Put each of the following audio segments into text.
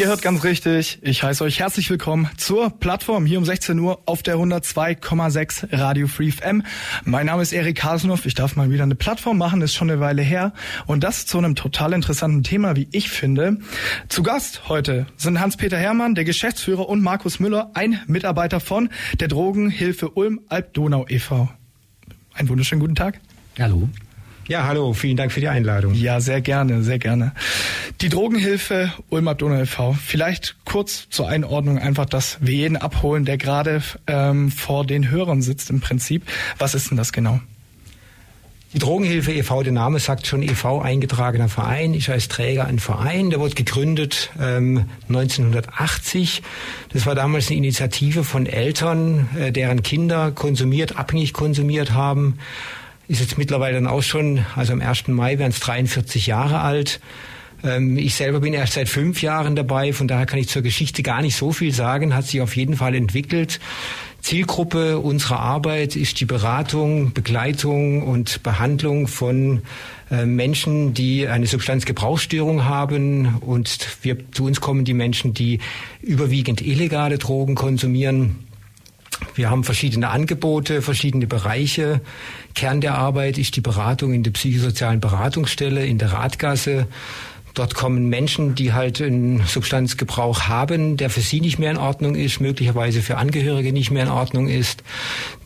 Ihr hört ganz richtig. Ich heiße euch herzlich willkommen zur Plattform hier um 16 Uhr auf der 102,6 Radio Free FM. Mein Name ist Erik Hasenhoff. Ich darf mal wieder eine Plattform machen, ist schon eine Weile her. Und das zu einem total interessanten Thema, wie ich finde. Zu Gast heute sind Hans-Peter Herrmann, der Geschäftsführer, und Markus Müller, ein Mitarbeiter von der Drogenhilfe Ulm Alb-Donau e.V. Einen wunderschönen guten Tag. Hallo. Ja, hallo, vielen Dank für die Einladung. Ja, sehr gerne, sehr gerne. Die Drogenhilfe Ulm Abdonau e.V. Vielleicht kurz zur Einordnung einfach, dass wir jeden abholen, der gerade ähm, vor den Hörern sitzt im Prinzip. Was ist denn das genau? Die Drogenhilfe e.V., der Name sagt schon e.V., eingetragener Verein, ist als Träger ein Verein, der wurde gegründet ähm, 1980. Das war damals eine Initiative von Eltern, äh, deren Kinder konsumiert, abhängig konsumiert haben ist jetzt mittlerweile dann auch schon, also am 1. Mai werden es 43 Jahre alt. Ähm, ich selber bin erst seit fünf Jahren dabei, von daher kann ich zur Geschichte gar nicht so viel sagen, hat sich auf jeden Fall entwickelt. Zielgruppe unserer Arbeit ist die Beratung, Begleitung und Behandlung von äh, Menschen, die eine Substanzgebrauchsstörung haben und wir, zu uns kommen die Menschen, die überwiegend illegale Drogen konsumieren wir haben verschiedene Angebote, verschiedene Bereiche. Kern der Arbeit ist die Beratung in der psychosozialen Beratungsstelle in der Radgasse. Dort kommen Menschen, die halt einen Substanzgebrauch haben, der für sie nicht mehr in Ordnung ist, möglicherweise für Angehörige nicht mehr in Ordnung ist,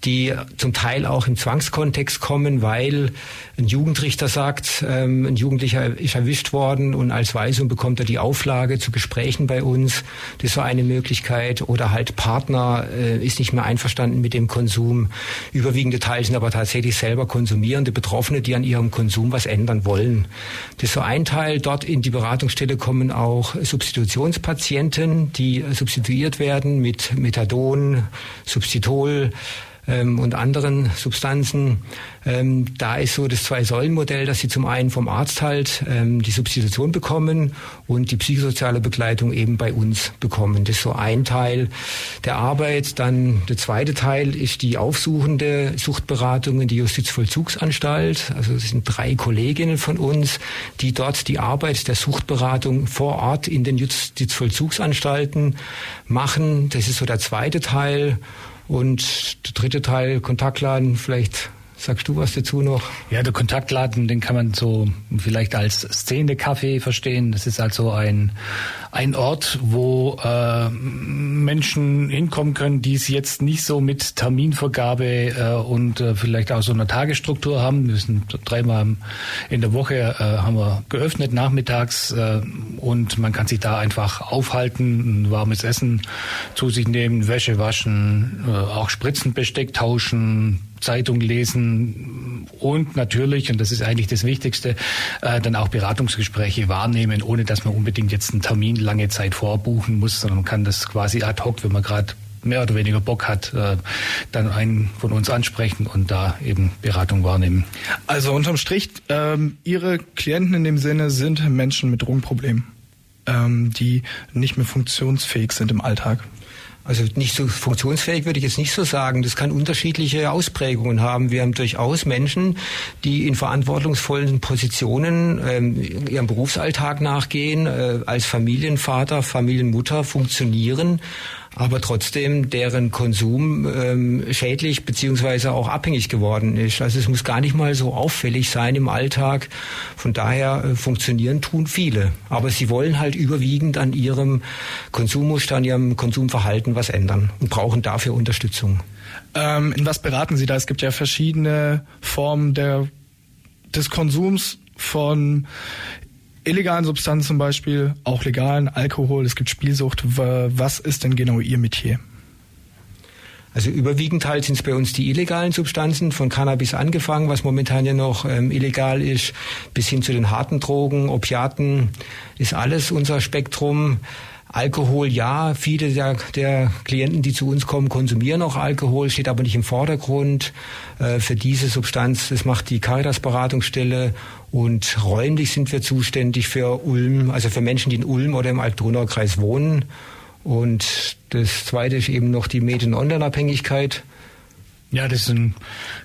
die zum Teil auch im Zwangskontext kommen, weil ein Jugendrichter sagt, ähm, ein Jugendlicher ist erwischt worden und als Weisung bekommt er die Auflage zu Gesprächen bei uns. Das ist so eine Möglichkeit. Oder halt Partner äh, ist nicht mehr einverstanden mit dem Konsum. Überwiegende Teile sind aber tatsächlich selber konsumierende Betroffene, die an ihrem Konsum was ändern wollen. Das ist so ein Teil. Dort in die Beratungsstelle kommen auch Substitutionspatienten, die substituiert werden mit Methadon, Substitol, ähm, und anderen Substanzen. Ähm, da ist so das Zwei-Säulen-Modell, dass sie zum einen vom Arzt halt ähm, die Substitution bekommen und die psychosoziale Begleitung eben bei uns bekommen. Das ist so ein Teil der Arbeit. Dann der zweite Teil ist die aufsuchende Suchtberatung in die Justizvollzugsanstalt. Also es sind drei Kolleginnen von uns, die dort die Arbeit der Suchtberatung vor Ort in den Justizvollzugsanstalten machen. Das ist so der zweite Teil. Und der dritte Teil, Kontaktladen, vielleicht Sagst du was dazu noch? Ja, der Kontaktladen, den kann man so vielleicht als Szene-Café verstehen. Das ist also ein, ein Ort, wo äh, Menschen hinkommen können, die es jetzt nicht so mit Terminvergabe äh, und äh, vielleicht auch so einer Tagesstruktur haben. Wir sind dreimal in der Woche äh, haben wir geöffnet nachmittags äh, und man kann sich da einfach aufhalten, ein warmes Essen zu sich nehmen, Wäsche waschen, äh, auch Spritzenbesteck tauschen, Zeitung lesen und natürlich, und das ist eigentlich das Wichtigste, äh, dann auch Beratungsgespräche wahrnehmen, ohne dass man unbedingt jetzt einen Termin lange Zeit vorbuchen muss, sondern man kann das quasi ad hoc, wenn man gerade mehr oder weniger Bock hat, äh, dann einen von uns ansprechen und da eben Beratung wahrnehmen. Also unterm Strich, ähm, Ihre Klienten in dem Sinne sind Menschen mit Drogenproblemen, ähm, die nicht mehr funktionsfähig sind im Alltag. Also nicht so funktionsfähig würde ich jetzt nicht so sagen. Das kann unterschiedliche Ausprägungen haben. Wir haben durchaus Menschen, die in verantwortungsvollen Positionen ähm, ihrem Berufsalltag nachgehen, äh, als Familienvater, Familienmutter funktionieren aber trotzdem deren Konsum ähm, schädlich beziehungsweise auch abhängig geworden ist. Also es muss gar nicht mal so auffällig sein im Alltag. Von daher äh, funktionieren tun viele. Aber sie wollen halt überwiegend an ihrem Konsummuster, an ihrem Konsumverhalten was ändern und brauchen dafür Unterstützung. Ähm, in was beraten Sie da? Es gibt ja verschiedene Formen der, des Konsums von illegalen Substanzen zum Beispiel, auch legalen Alkohol, es gibt Spielsucht. Was ist denn genau Ihr Metier? Also überwiegend halt sind es bei uns die illegalen Substanzen, von Cannabis angefangen, was momentan ja noch ähm, illegal ist, bis hin zu den harten Drogen, Opiaten, ist alles unser Spektrum. Alkohol, ja, viele der, der, Klienten, die zu uns kommen, konsumieren auch Alkohol, steht aber nicht im Vordergrund. Äh, für diese Substanz, das macht die Caritas-Beratungsstelle und räumlich sind wir zuständig für Ulm, also für Menschen, die in Ulm oder im Alt-Donau-Kreis wohnen. Und das zweite ist eben noch die Medien-Online-Abhängigkeit. Ja, das ist ein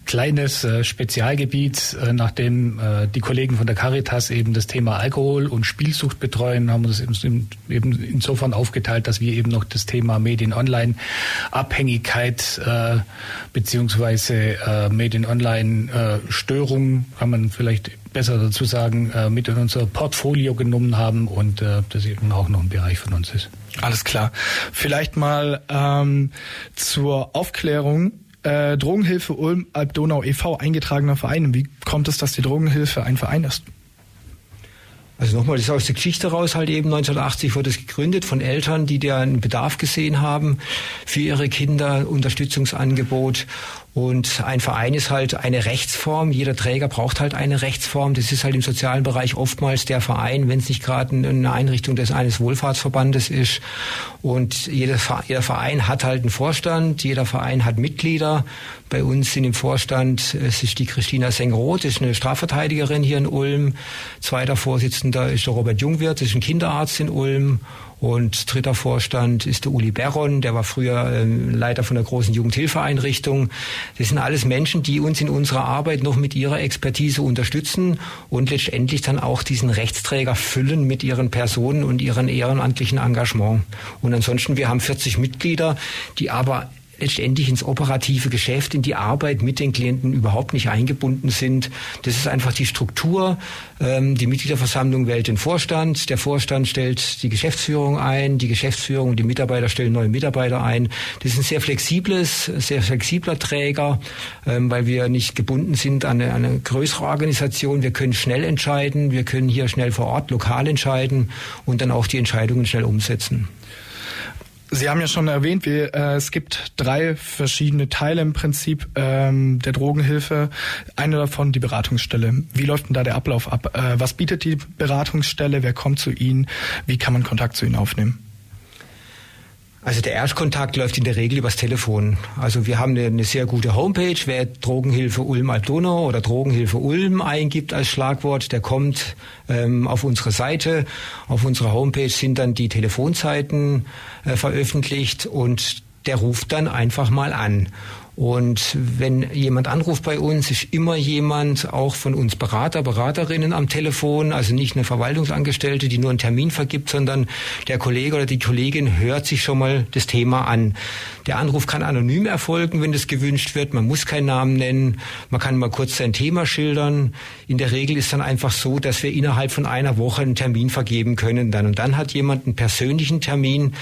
kleines äh, Spezialgebiet. Äh, nachdem äh, die Kollegen von der Caritas eben das Thema Alkohol und Spielsucht betreuen, haben wir das eben, eben insofern aufgeteilt, dass wir eben noch das Thema Medien-Online-Abhängigkeit äh, beziehungsweise äh, Medien-Online-Störung, kann man vielleicht besser dazu sagen, äh, mit in unser Portfolio genommen haben und äh, das eben auch noch ein Bereich von uns ist. Alles klar. Vielleicht mal ähm, zur Aufklärung äh, Drogenhilfe Ulm Alb-Donau e.V. eingetragener Verein. Wie kommt es, dass die Drogenhilfe ein Verein ist? Also nochmal, das ist aus der Geschichte raus halt eben 1980 wurde es gegründet von Eltern, die da einen Bedarf gesehen haben für ihre Kinder, Unterstützungsangebot und ein Verein ist halt eine Rechtsform. Jeder Träger braucht halt eine Rechtsform. Das ist halt im sozialen Bereich oftmals der Verein, wenn es nicht gerade eine Einrichtung des eines Wohlfahrtsverbandes ist. Und jeder, Verein hat halt einen Vorstand, jeder Verein hat Mitglieder. Bei uns sind im Vorstand, es ist die Christina Sengroth, ist eine Strafverteidigerin hier in Ulm. Zweiter Vorsitzender ist der Robert Jungwirth, ist ein Kinderarzt in Ulm. Und dritter Vorstand ist der Uli Berron, der war früher äh, Leiter von der großen Jugendhilfeeinrichtung. Das sind alles Menschen, die uns in unserer Arbeit noch mit ihrer Expertise unterstützen und letztendlich dann auch diesen Rechtsträger füllen mit ihren Personen und ihren ehrenamtlichen Engagement. Und ansonsten, wir haben 40 Mitglieder, die aber letztendlich ins operative Geschäft, in die Arbeit mit den Klienten überhaupt nicht eingebunden sind. Das ist einfach die Struktur. Ähm, die Mitgliederversammlung wählt den Vorstand, der Vorstand stellt die Geschäftsführung ein, die Geschäftsführung und die Mitarbeiter stellen neue Mitarbeiter ein. Das ist ein sehr flexibles, sehr flexibler Träger, ähm, weil wir nicht gebunden sind an eine, eine größere Organisation. Wir können schnell entscheiden, wir können hier schnell vor Ort lokal entscheiden und dann auch die Entscheidungen schnell umsetzen. Sie haben ja schon erwähnt, wir, äh, es gibt drei verschiedene Teile im Prinzip ähm, der Drogenhilfe. Eine davon die Beratungsstelle. Wie läuft denn da der Ablauf ab? Äh, was bietet die Beratungsstelle? Wer kommt zu Ihnen? Wie kann man Kontakt zu Ihnen aufnehmen? Also der Erstkontakt läuft in der Regel übers Telefon. Also wir haben eine, sehr gute Homepage. Wer Drogenhilfe Ulm Altona oder Drogenhilfe Ulm eingibt als Schlagwort, der kommt ähm, auf unsere Seite. Auf unserer Homepage sind dann die Telefonzeiten äh, veröffentlicht und der ruft dann einfach mal an. Und wenn jemand anruft bei uns, ist immer jemand, auch von uns Berater, Beraterinnen am Telefon, also nicht eine Verwaltungsangestellte, die nur einen Termin vergibt, sondern der Kollege oder die Kollegin hört sich schon mal das Thema an. Der Anruf kann anonym erfolgen, wenn das gewünscht wird. Man muss keinen Namen nennen. Man kann mal kurz sein Thema schildern. In der Regel ist dann einfach so, dass wir innerhalb von einer Woche einen Termin vergeben können. Dann und dann hat jemand einen persönlichen Termin.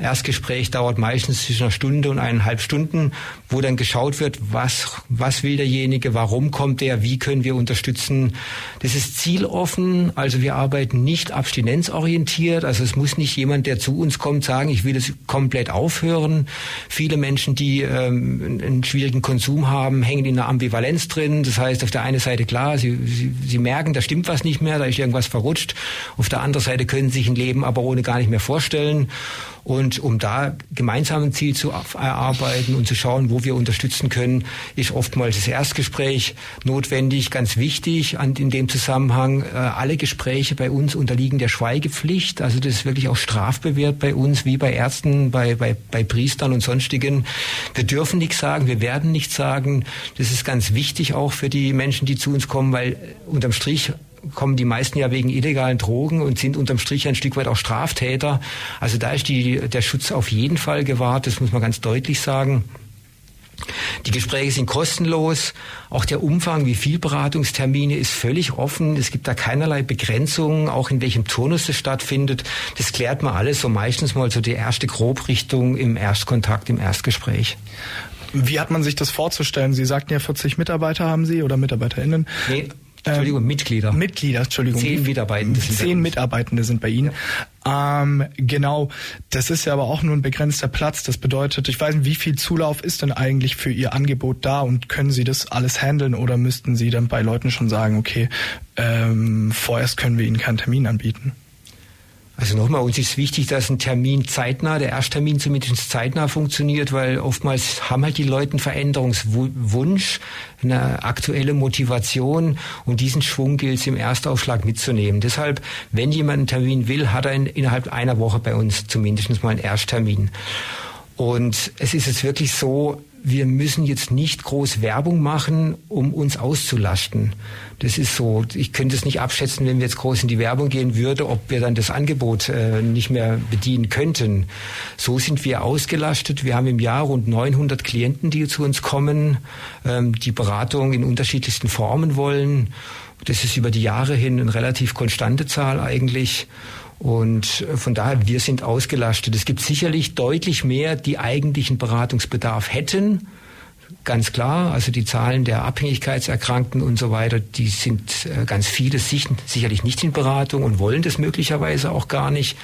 Erstgespräch dauert meistens zwischen einer Stunde und eineinhalb Stunden, wo dann geschaut wird, was, was will derjenige, warum kommt der, wie können wir unterstützen. Das ist zieloffen, also wir arbeiten nicht abstinenzorientiert, also es muss nicht jemand, der zu uns kommt, sagen, ich will es komplett aufhören. Viele Menschen, die ähm, einen schwierigen Konsum haben, hängen in einer Ambivalenz drin. Das heißt, auf der einen Seite klar, sie, sie, sie merken, da stimmt was nicht mehr, da ist irgendwas verrutscht. Auf der anderen Seite können sie sich ein Leben aber ohne gar nicht mehr vorstellen. Und um da gemeinsam ein Ziel zu erarbeiten und zu schauen, wo wir unterstützen können, ist oftmals das Erstgespräch notwendig. Ganz wichtig an, in dem Zusammenhang, äh, alle Gespräche bei uns unterliegen der Schweigepflicht. Also das ist wirklich auch strafbewehrt bei uns, wie bei Ärzten, bei, bei, bei Priestern und sonstigen. Wir dürfen nichts sagen, wir werden nichts sagen. Das ist ganz wichtig auch für die Menschen, die zu uns kommen, weil unterm Strich kommen die meisten ja wegen illegalen Drogen und sind unterm Strich ein Stück weit auch Straftäter. Also da ist die, der Schutz auf jeden Fall gewahrt, das muss man ganz deutlich sagen. Die Gespräche sind kostenlos. Auch der Umfang, wie viel Beratungstermine, ist völlig offen. Es gibt da keinerlei Begrenzungen, auch in welchem Turnus es stattfindet. Das klärt man alles so meistens mal so die erste Grobrichtung im Erstkontakt, im Erstgespräch. Wie hat man sich das vorzustellen? Sie sagten ja 40 Mitarbeiter haben Sie oder MitarbeiterInnen. Nee, Entschuldigung, ähm, Mitglieder. Mitglieder, Entschuldigung. Zehn Mitarbeitende sind Zehn Mitarbeitende sind bei Ihnen. Ja. Ähm, genau. Das ist ja aber auch nur ein begrenzter Platz. Das bedeutet, ich weiß nicht, wie viel Zulauf ist denn eigentlich für Ihr Angebot da und können Sie das alles handeln oder müssten Sie dann bei Leuten schon sagen, okay, ähm, vorerst können wir Ihnen keinen Termin anbieten? Also nochmal, uns ist wichtig, dass ein Termin zeitnah, der Ersttermin zumindest zeitnah funktioniert, weil oftmals haben halt die Leute einen Veränderungswunsch, eine aktuelle Motivation und diesen Schwung gilt es im Erstaufschlag mitzunehmen. Deshalb, wenn jemand einen Termin will, hat er in, innerhalb einer Woche bei uns zumindest mal einen Ersttermin. Und es ist jetzt wirklich so, wir müssen jetzt nicht groß Werbung machen, um uns auszulasten. Das ist so. Ich könnte es nicht abschätzen, wenn wir jetzt groß in die Werbung gehen würden, ob wir dann das Angebot äh, nicht mehr bedienen könnten. So sind wir ausgelastet. Wir haben im Jahr rund 900 Klienten, die zu uns kommen, ähm, die Beratung in unterschiedlichsten Formen wollen. Das ist über die Jahre hin eine relativ konstante Zahl eigentlich. Und von daher, wir sind ausgelastet. Es gibt sicherlich deutlich mehr, die eigentlichen Beratungsbedarf hätten. Ganz klar, also die Zahlen der Abhängigkeitserkrankten und so weiter, die sind äh, ganz viele sicherlich nicht in Beratung und wollen das möglicherweise auch gar nicht.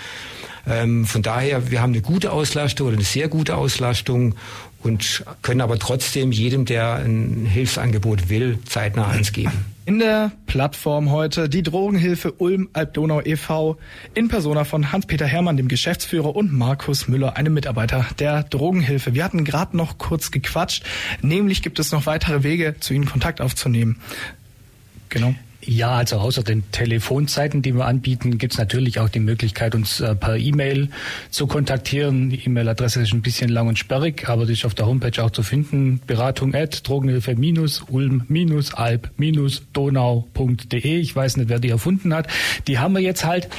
Ähm, von daher, wir haben eine gute Auslastung oder eine sehr gute Auslastung und können aber trotzdem jedem, der ein Hilfsangebot will, zeitnah eins geben. In der Plattform heute die Drogenhilfe Ulm Alb-Donau e.V. in Persona von Hans-Peter Hermann, dem Geschäftsführer, und Markus Müller, einem Mitarbeiter der Drogenhilfe. Wir hatten gerade noch kurz gequatscht. Nämlich gibt es noch weitere Wege, zu Ihnen Kontakt aufzunehmen. Genau. Ja, also außer den Telefonzeiten, die wir anbieten, gibt es natürlich auch die Möglichkeit, uns äh, per E-Mail zu kontaktieren. Die E-Mail-Adresse ist ein bisschen lang und sperrig, aber die ist auf der Homepage auch zu finden. Beratung at drogenhilfe-ulm-alb-donau.de. Ich weiß nicht, wer die erfunden hat. Die haben wir jetzt halt.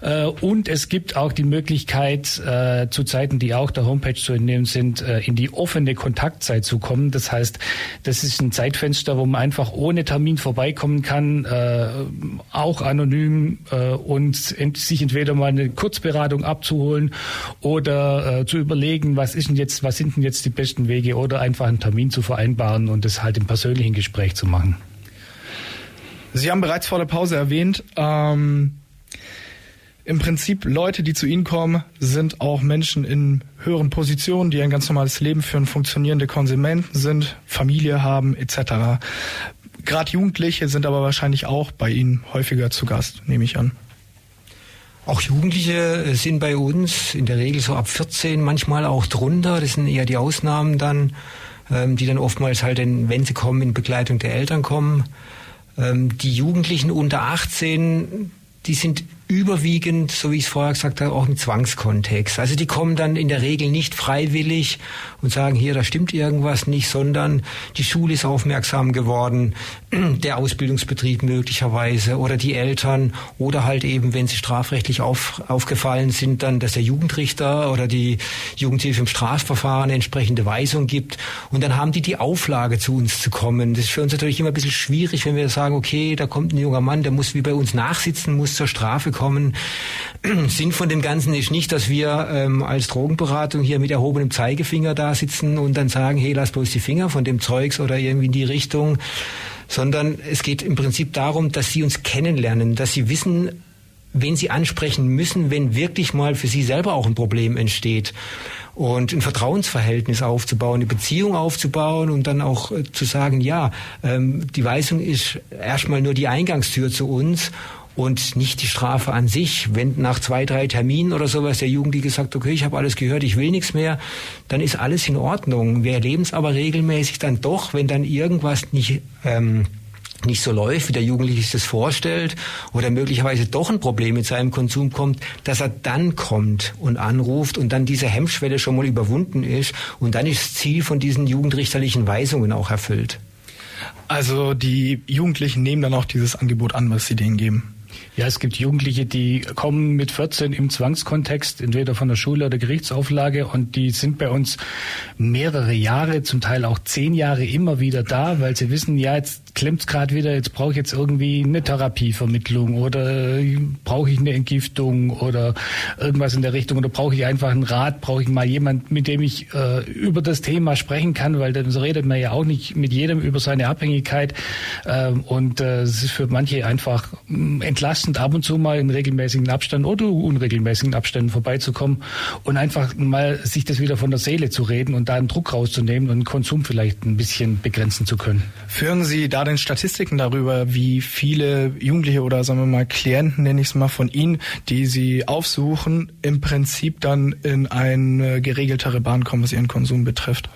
Äh, und es gibt auch die Möglichkeit, äh, zu Zeiten, die auch der Homepage zu entnehmen sind, in die offene Kontaktzeit zu kommen. Das heißt, das ist ein Zeitfenster, wo man einfach ohne Termin vorbeikommen kann äh, auch anonym äh, und ent sich entweder mal eine Kurzberatung abzuholen oder äh, zu überlegen, was ist denn jetzt, was sind denn jetzt die besten Wege oder einfach einen Termin zu vereinbaren und das halt im persönlichen Gespräch zu machen. Sie haben bereits vor der Pause erwähnt, ähm, im Prinzip Leute, die zu Ihnen kommen, sind auch Menschen in höheren Positionen, die ein ganz normales Leben führen, funktionierende Konsumenten sind, Familie haben etc. Gerade Jugendliche sind aber wahrscheinlich auch bei Ihnen häufiger zu Gast, nehme ich an. Auch Jugendliche sind bei uns in der Regel so ab 14, manchmal auch drunter. Das sind eher die Ausnahmen dann, ähm, die dann oftmals halt, in, wenn sie kommen, in Begleitung der Eltern kommen. Ähm, die Jugendlichen unter 18, die sind überwiegend, so wie ich es vorher gesagt habe, auch im Zwangskontext. Also die kommen dann in der Regel nicht freiwillig und sagen, hier, da stimmt irgendwas nicht, sondern die Schule ist aufmerksam geworden, der Ausbildungsbetrieb möglicherweise oder die Eltern oder halt eben, wenn sie strafrechtlich auf, aufgefallen sind, dann, dass der Jugendrichter oder die Jugendhilfe im Strafverfahren entsprechende Weisung gibt und dann haben die die Auflage, zu uns zu kommen. Das ist für uns natürlich immer ein bisschen schwierig, wenn wir sagen, okay, da kommt ein junger Mann, der muss wie bei uns nachsitzen, muss zur Strafe bekommen. Sinn von dem Ganzen ist nicht, dass wir ähm, als Drogenberatung hier mit erhobenem Zeigefinger da sitzen und dann sagen, hey, lass bloß die Finger von dem Zeugs oder irgendwie in die Richtung, sondern es geht im Prinzip darum, dass sie uns kennenlernen, dass sie wissen, wen sie ansprechen müssen, wenn wirklich mal für sie selber auch ein Problem entsteht. Und ein Vertrauensverhältnis aufzubauen, eine Beziehung aufzubauen und dann auch äh, zu sagen, ja, ähm, die Weisung ist erstmal nur die Eingangstür zu uns und nicht die Strafe an sich. Wenn nach zwei, drei Terminen oder sowas der Jugendliche sagt, okay, ich habe alles gehört, ich will nichts mehr, dann ist alles in Ordnung. Wir erleben es aber regelmäßig dann doch, wenn dann irgendwas nicht ähm, nicht so läuft, wie der Jugendliche sich das vorstellt, oder möglicherweise doch ein Problem mit seinem Konsum kommt, dass er dann kommt und anruft und dann diese Hemmschwelle schon mal überwunden ist und dann ist das Ziel von diesen jugendrichterlichen Weisungen auch erfüllt. Also die Jugendlichen nehmen dann auch dieses Angebot an, was sie denen geben. Ja, es gibt Jugendliche, die kommen mit 14 im Zwangskontext, entweder von der Schule oder Gerichtsauflage, und die sind bei uns mehrere Jahre, zum Teil auch zehn Jahre immer wieder da, weil sie wissen, ja, jetzt klemmt es gerade wieder, jetzt brauche ich jetzt irgendwie eine Therapievermittlung oder brauche ich eine Entgiftung oder irgendwas in der Richtung oder brauche ich einfach einen Rat, brauche ich mal jemand, mit dem ich äh, über das Thema sprechen kann, weil dann redet man ja auch nicht mit jedem über seine Abhängigkeit ähm, und äh, es ist für manche einfach mm, entlastend, ab und zu mal in regelmäßigen Abständen oder unregelmäßigen Abständen vorbeizukommen und einfach mal sich das wieder von der Seele zu reden und da einen Druck rauszunehmen und den Konsum vielleicht ein bisschen begrenzen zu können. Führen Sie da den Statistiken darüber, wie viele Jugendliche oder sagen wir mal Klienten, nenne ich es mal von Ihnen, die Sie aufsuchen, im Prinzip dann in eine geregeltere Bahn kommen, was ihren Konsum betrifft?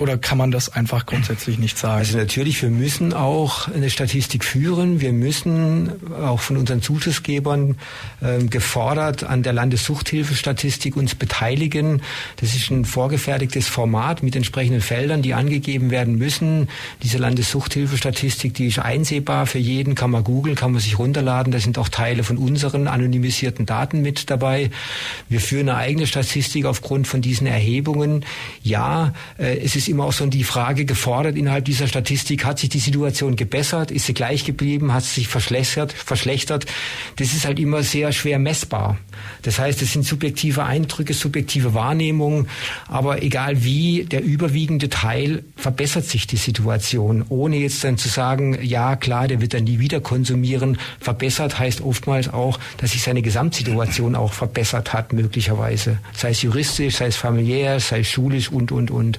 Oder kann man das einfach grundsätzlich nicht sagen? Also natürlich, wir müssen auch eine Statistik führen. Wir müssen auch von unseren Zuschussgebern äh, gefordert an der Landessuchthilfestatistik uns beteiligen. Das ist ein vorgefertigtes Format mit entsprechenden Feldern, die angegeben werden müssen. Diese Landessuchthilfestatistik, die ist einsehbar für jeden, kann man googeln, kann man sich runterladen. Da sind auch Teile von unseren anonymisierten Daten mit dabei. Wir führen eine eigene Statistik aufgrund von diesen Erhebungen. Ja, äh, es ist immer auch so die Frage gefordert innerhalb dieser Statistik, hat sich die Situation gebessert, ist sie gleich geblieben, hat sie sich verschlechtert, verschlechtert. Das ist halt immer sehr schwer messbar. Das heißt, es sind subjektive Eindrücke, subjektive Wahrnehmungen, aber egal wie, der überwiegende Teil verbessert sich die Situation, ohne jetzt dann zu sagen, ja klar, der wird dann nie wieder konsumieren. Verbessert heißt oftmals auch, dass sich seine Gesamtsituation auch verbessert hat, möglicherweise. Sei es juristisch, sei es familiär, sei es schulisch und, und, und.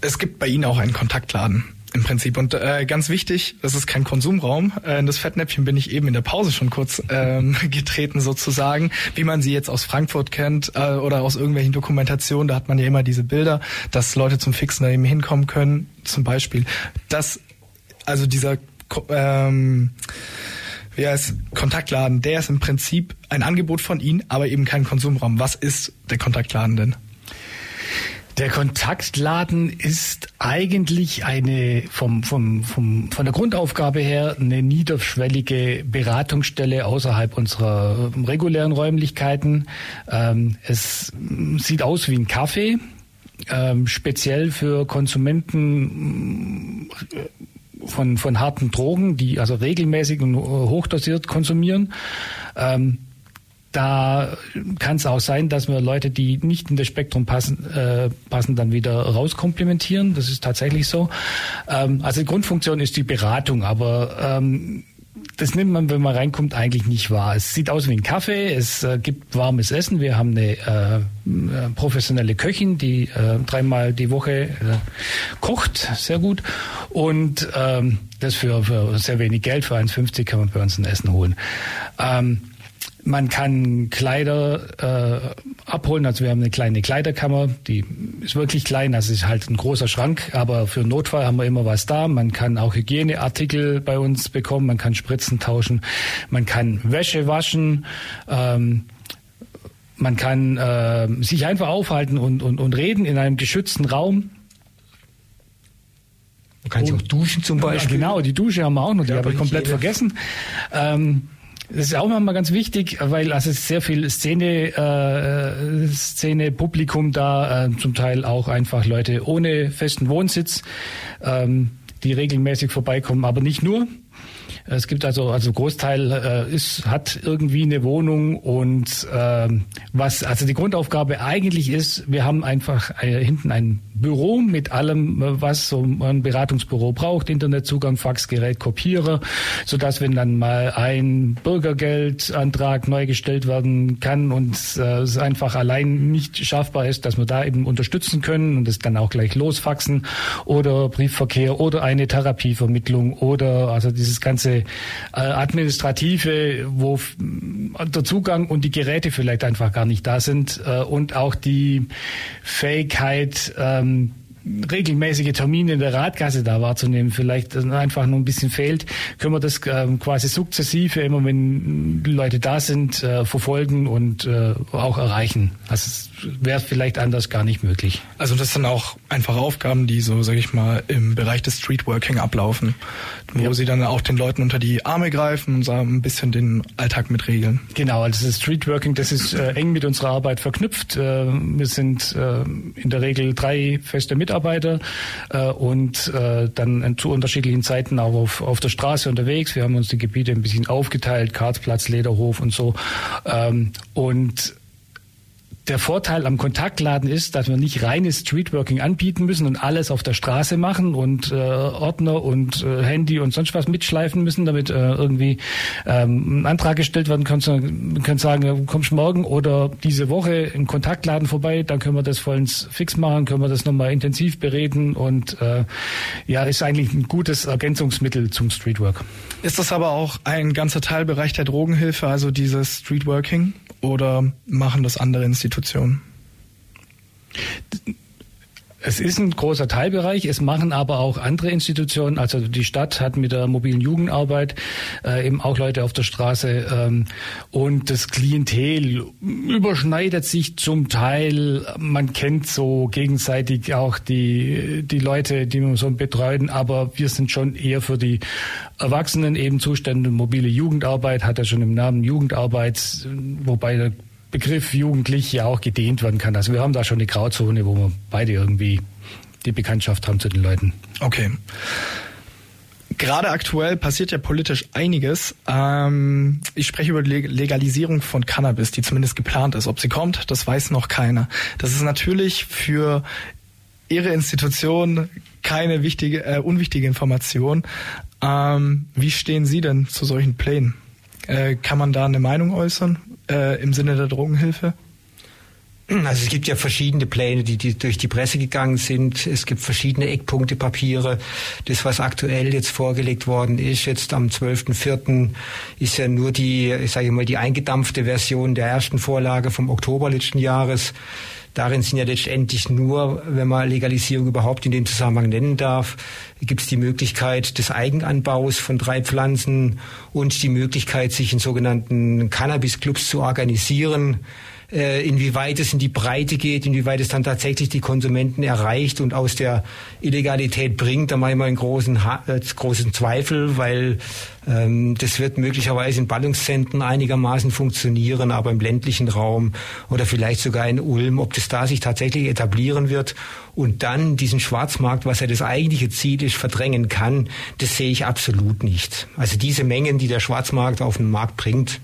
Es gibt bei Ihnen auch einen Kontaktladen im Prinzip. Und äh, ganz wichtig, das ist kein Konsumraum. Äh, in das Fettnäpfchen bin ich eben in der Pause schon kurz ähm, getreten sozusagen, wie man sie jetzt aus Frankfurt kennt äh, oder aus irgendwelchen Dokumentationen. Da hat man ja immer diese Bilder, dass Leute zum Fixen da eben hinkommen können. Zum Beispiel, dass also dieser ähm, wie heißt Kontaktladen, der ist im Prinzip ein Angebot von Ihnen, aber eben kein Konsumraum. Was ist der Kontaktladen denn? Der Kontaktladen ist eigentlich eine vom, vom, vom, von der Grundaufgabe her eine niederschwellige Beratungsstelle außerhalb unserer regulären Räumlichkeiten. Ähm, es sieht aus wie ein Kaffee, ähm, speziell für Konsumenten äh, von, von harten Drogen, die also regelmäßig und hochdosiert konsumieren. Ähm, da kann es auch sein, dass wir Leute, die nicht in das Spektrum passen, äh, passen dann wieder rauskomplementieren. Das ist tatsächlich so. Ähm, also die Grundfunktion ist die Beratung, aber ähm, das nimmt man, wenn man reinkommt, eigentlich nicht wahr. Es sieht aus wie ein Kaffee, es äh, gibt warmes Essen. Wir haben eine äh, äh professionelle Köchin, die äh, dreimal die Woche äh, kocht, sehr gut. Und ähm, das für, für sehr wenig Geld, für 1,50 kann man bei uns ein Essen holen. Ähm, man kann Kleider äh, abholen. Also wir haben eine kleine Kleiderkammer, die ist wirklich klein. Also ist halt ein großer Schrank, aber für Notfall haben wir immer was da. Man kann auch Hygieneartikel bei uns bekommen. Man kann Spritzen tauschen. Man kann Wäsche waschen. Ähm, man kann äh, sich einfach aufhalten und, und, und reden in einem geschützten Raum. Man kann sich auch duschen zum Beispiel. Genau, die Dusche haben wir auch noch, die habe ich komplett vergessen. Ähm, das ist auch mal ganz wichtig, weil also sehr viel Szene, äh, Szene, Publikum da, äh, zum Teil auch einfach Leute ohne festen Wohnsitz, ähm, die regelmäßig vorbeikommen, aber nicht nur. Es gibt also, also Großteil äh, ist, hat irgendwie eine Wohnung und äh, was, also die Grundaufgabe eigentlich ist, wir haben einfach äh, hinten ein Büro mit allem, was so ein Beratungsbüro braucht, Internetzugang, Faxgerät, Kopierer, so dass wenn dann mal ein Bürgergeldantrag neu gestellt werden kann und äh, es einfach allein nicht schaffbar ist, dass wir da eben unterstützen können und es dann auch gleich losfaxen oder Briefverkehr oder eine Therapievermittlung oder also dieses ganze äh, administrative, wo der Zugang und die Geräte vielleicht einfach gar nicht da sind äh, und auch die Fähigkeit, ähm, regelmäßige Termine in der Radgasse da wahrzunehmen, vielleicht einfach nur ein bisschen fehlt, können wir das ähm, quasi sukzessive, immer wenn Leute da sind, äh, verfolgen und äh, auch erreichen. Also wäre vielleicht anders gar nicht möglich. Also das sind auch einfach Aufgaben, die so, sage ich mal, im Bereich des Streetworking ablaufen, wo ja. sie dann auch den Leuten unter die Arme greifen und so ein bisschen den Alltag mitregeln. Genau, also das Streetworking, das ist äh, eng mit unserer Arbeit verknüpft. Äh, wir sind äh, in der Regel drei feste Mitarbeiter äh, und äh, dann zu unterschiedlichen Zeiten auch auf, auf der Straße unterwegs. Wir haben uns die Gebiete ein bisschen aufgeteilt, Kartsplatz, Lederhof und so. Ähm, und der Vorteil am Kontaktladen ist, dass wir nicht reines Streetworking anbieten müssen und alles auf der Straße machen und äh, Ordner und äh, Handy und sonst was mitschleifen müssen, damit äh, irgendwie ähm, ein Antrag gestellt werden kann. Wir können sagen, kommst morgen oder diese Woche im Kontaktladen vorbei, dann können wir das vollends fix machen, können wir das nochmal intensiv bereden und äh, ja, ist eigentlich ein gutes Ergänzungsmittel zum Streetwork. Ist das aber auch ein ganzer Teilbereich der Drogenhilfe, also dieses Streetworking? Oder machen das andere Institutionen? Es ist ein großer Teilbereich, es machen aber auch andere Institutionen. Also die Stadt hat mit der mobilen Jugendarbeit äh, eben auch Leute auf der Straße ähm, und das Klientel überschneidet sich zum Teil. Man kennt so gegenseitig auch die, die Leute, die wir so betreuen, aber wir sind schon eher für die Erwachsenen eben zuständig. Mobile Jugendarbeit hat ja schon im Namen Jugendarbeit, wobei Begriff jugendlich ja auch gedehnt werden kann. Also wir haben da schon eine Grauzone, wo wir beide irgendwie die Bekanntschaft haben zu den Leuten. Okay. Gerade aktuell passiert ja politisch einiges. Ähm, ich spreche über die Legalisierung von Cannabis, die zumindest geplant ist. Ob sie kommt, das weiß noch keiner. Das ist natürlich für Ihre Institution keine wichtige, äh, unwichtige Information. Ähm, wie stehen Sie denn zu solchen Plänen? Äh, kann man da eine Meinung äußern? Äh, im Sinne der Drogenhilfe? Also es gibt ja verschiedene Pläne, die, die durch die Presse gegangen sind. Es gibt verschiedene Eckpunktepapiere. Das, was aktuell jetzt vorgelegt worden ist, jetzt am 12.04. ist ja nur die, ich sage mal, die eingedampfte Version der ersten Vorlage vom Oktober letzten Jahres. Darin sind ja letztendlich nur, wenn man Legalisierung überhaupt in dem Zusammenhang nennen darf, gibt es die Möglichkeit des Eigenanbaus von drei Pflanzen und die Möglichkeit, sich in sogenannten Cannabis-Clubs zu organisieren äh, inwieweit es in die Breite geht, inwieweit es dann tatsächlich die Konsumenten erreicht und aus der Illegalität bringt, da mache ich mal einen großen, äh, großen Zweifel, weil ähm, das wird möglicherweise in Ballungszentren einigermaßen funktionieren, aber im ländlichen Raum oder vielleicht sogar in Ulm, ob das da sich tatsächlich etablieren wird und dann diesen Schwarzmarkt, was ja das eigentliche Ziel ist, verdrängen kann, das sehe ich absolut nicht. Also diese Mengen, die der Schwarzmarkt auf den Markt bringt,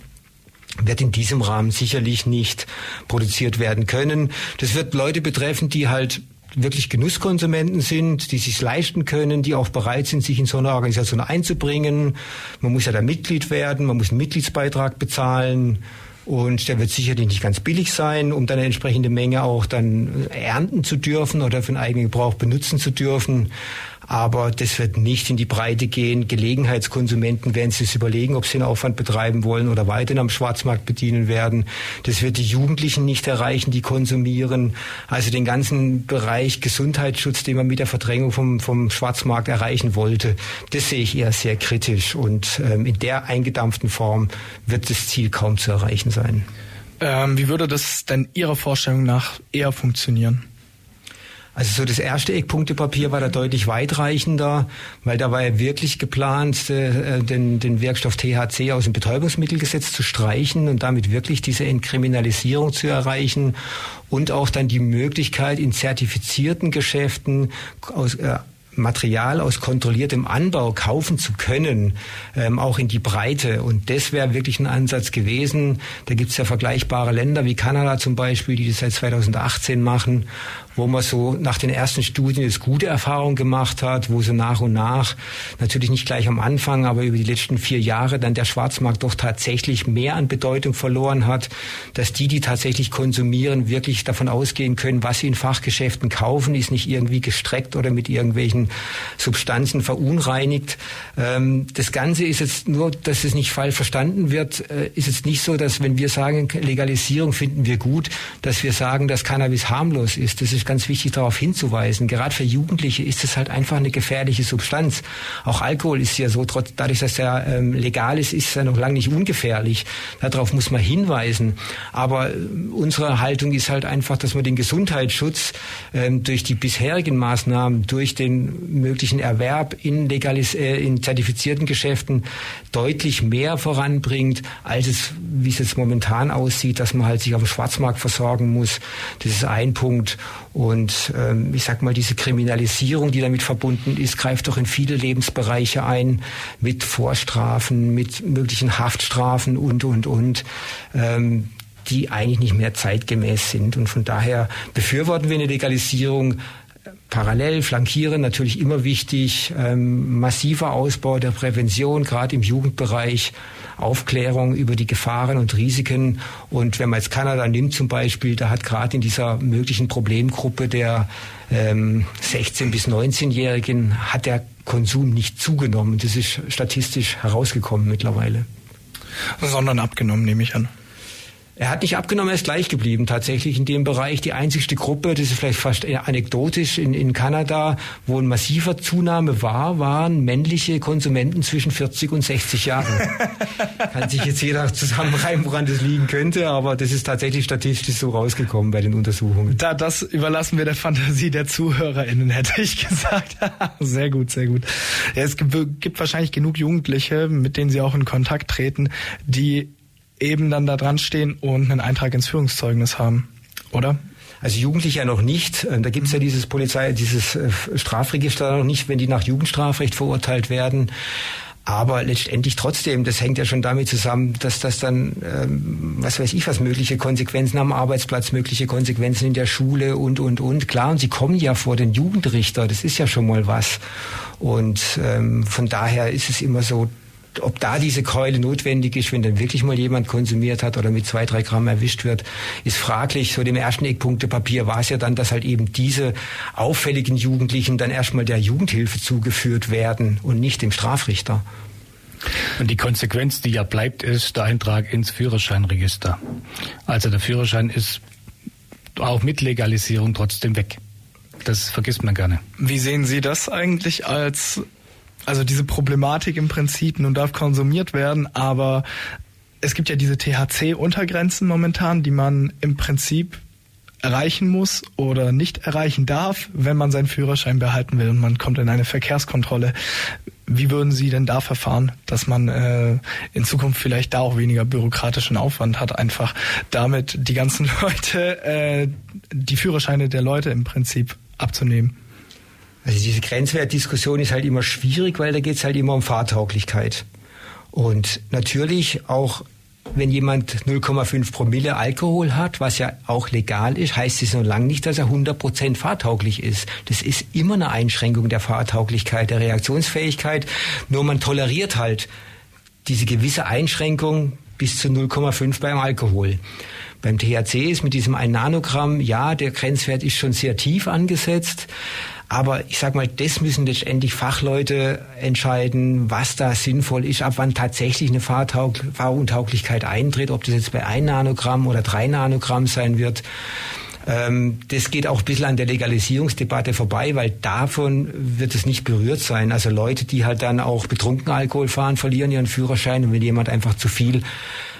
wird in diesem Rahmen sicherlich nicht produziert werden können. Das wird Leute betreffen, die halt wirklich Genusskonsumenten sind, die sich leisten können, die auch bereit sind, sich in so eine Organisation einzubringen. Man muss ja da Mitglied werden, man muss einen Mitgliedsbeitrag bezahlen. Und der wird sicherlich nicht ganz billig sein, um dann eine entsprechende Menge auch dann ernten zu dürfen oder für den eigenen Gebrauch benutzen zu dürfen. Aber das wird nicht in die Breite gehen. Gelegenheitskonsumenten werden sich überlegen, ob sie einen Aufwand betreiben wollen oder weiterhin am Schwarzmarkt bedienen werden. Das wird die Jugendlichen nicht erreichen, die konsumieren. Also den ganzen Bereich Gesundheitsschutz, den man mit der Verdrängung vom, vom Schwarzmarkt erreichen wollte, das sehe ich eher sehr kritisch. Und ähm, in der eingedampften Form wird das Ziel kaum zu erreichen sein. Ähm, wie würde das denn Ihrer Vorstellung nach eher funktionieren? Also so das erste Eckpunktepapier war da deutlich weitreichender, weil da war ja wirklich geplant, äh, den, den Wirkstoff THC aus dem Betäubungsmittelgesetz zu streichen und damit wirklich diese Entkriminalisierung zu erreichen und auch dann die Möglichkeit in zertifizierten Geschäften aus äh, Material aus kontrolliertem Anbau kaufen zu können, ähm, auch in die Breite. Und das wäre wirklich ein Ansatz gewesen. Da gibt es ja vergleichbare Länder wie Kanada zum Beispiel, die das seit 2018 machen wo man so nach den ersten Studien jetzt gute Erfahrungen gemacht hat, wo so nach und nach, natürlich nicht gleich am Anfang, aber über die letzten vier Jahre dann der Schwarzmarkt doch tatsächlich mehr an Bedeutung verloren hat, dass die, die tatsächlich konsumieren, wirklich davon ausgehen können, was sie in Fachgeschäften kaufen, ist nicht irgendwie gestreckt oder mit irgendwelchen Substanzen verunreinigt. Ähm, das Ganze ist jetzt nur, dass es nicht falsch verstanden wird, äh, ist jetzt nicht so, dass wenn wir sagen, Legalisierung finden wir gut, dass wir sagen, dass Cannabis harmlos ist. Das ist ganz wichtig darauf hinzuweisen. Gerade für Jugendliche ist es halt einfach eine gefährliche Substanz. Auch Alkohol ist ja so, trotz, dadurch, dass er ähm, legal ist, ist er noch lange nicht ungefährlich. Darauf muss man hinweisen. Aber äh, unsere Haltung ist halt einfach, dass man den Gesundheitsschutz ähm, durch die bisherigen Maßnahmen, durch den möglichen Erwerb in, legalis äh, in zertifizierten Geschäften deutlich mehr voranbringt, als es, wie es jetzt momentan aussieht, dass man halt sich auf dem Schwarzmarkt versorgen muss. Das ist ein Punkt. Und ähm, ich sag mal, diese Kriminalisierung, die damit verbunden ist, greift doch in viele Lebensbereiche ein, mit Vorstrafen, mit möglichen Haftstrafen und, und, und. Ähm, die eigentlich nicht mehr zeitgemäß sind. Und von daher befürworten wir eine Legalisierung parallel flankieren natürlich immer wichtig, ähm, massiver Ausbau der Prävention, gerade im Jugendbereich, Aufklärung über die Gefahren und Risiken. Und wenn man jetzt Kanada nimmt zum Beispiel, da hat gerade in dieser möglichen Problemgruppe der ähm, 16- bis 19-Jährigen hat der Konsum nicht zugenommen. Das ist statistisch herausgekommen mittlerweile. Sondern abgenommen, nehme ich an. Er hat nicht abgenommen, er ist gleich geblieben tatsächlich in dem Bereich. Die einzigste Gruppe, das ist vielleicht fast anekdotisch in, in Kanada, wo ein massiver Zunahme war, waren männliche Konsumenten zwischen 40 und 60 Jahren. Kann sich jetzt jeder zusammenreimen, woran das liegen könnte, aber das ist tatsächlich statistisch so rausgekommen bei den Untersuchungen. Da, das überlassen wir der Fantasie der ZuhörerInnen, hätte ich gesagt. sehr gut, sehr gut. Ja, es gibt, gibt wahrscheinlich genug Jugendliche, mit denen Sie auch in Kontakt treten, die eben dann da dran stehen und einen Eintrag ins Führungszeugnis haben, oder? Also Jugendliche ja noch nicht. Äh, da gibt es ja dieses Polizei, dieses äh, Strafregister noch nicht, wenn die nach Jugendstrafrecht verurteilt werden. Aber letztendlich trotzdem, das hängt ja schon damit zusammen, dass das dann, ähm, was weiß ich, was mögliche Konsequenzen am Arbeitsplatz, mögliche Konsequenzen in der Schule und, und, und. Klar, und sie kommen ja vor den Jugendrichter, das ist ja schon mal was. Und ähm, von daher ist es immer so, ob da diese Keule notwendig ist, wenn dann wirklich mal jemand konsumiert hat oder mit zwei, drei Gramm erwischt wird, ist fraglich. So dem ersten Eckpunktepapier war es ja dann, dass halt eben diese auffälligen Jugendlichen dann erstmal der Jugendhilfe zugeführt werden und nicht dem Strafrichter. Und die Konsequenz, die ja bleibt, ist der Eintrag ins Führerscheinregister. Also der Führerschein ist auch mit Legalisierung trotzdem weg. Das vergisst man gerne. Wie sehen Sie das eigentlich als also diese Problematik im Prinzip, nun darf konsumiert werden, aber es gibt ja diese THC-Untergrenzen momentan, die man im Prinzip erreichen muss oder nicht erreichen darf, wenn man seinen Führerschein behalten will und man kommt in eine Verkehrskontrolle. Wie würden Sie denn da verfahren, dass man äh, in Zukunft vielleicht da auch weniger bürokratischen Aufwand hat, einfach damit die ganzen Leute, äh, die Führerscheine der Leute im Prinzip abzunehmen? Also diese Grenzwertdiskussion ist halt immer schwierig, weil da geht es halt immer um Fahrtauglichkeit. Und natürlich auch wenn jemand 0,5 Promille Alkohol hat, was ja auch legal ist, heißt es noch lange nicht, dass er 100% fahrtauglich ist. Das ist immer eine Einschränkung der Fahrtauglichkeit, der Reaktionsfähigkeit. Nur man toleriert halt diese gewisse Einschränkung bis zu 0,5 beim Alkohol. Beim THC ist mit diesem 1 Nanogramm, ja, der Grenzwert ist schon sehr tief angesetzt. Aber ich sag mal, das müssen letztendlich Fachleute entscheiden, was da sinnvoll ist, ab wann tatsächlich eine Fahrtaug Fahruntauglichkeit eintritt, ob das jetzt bei 1 Nanogramm oder 3 Nanogramm sein wird. Ähm, das geht auch ein bisschen an der Legalisierungsdebatte vorbei, weil davon wird es nicht berührt sein. Also Leute, die halt dann auch betrunken Alkohol fahren, verlieren ihren Führerschein und wenn jemand einfach zu viel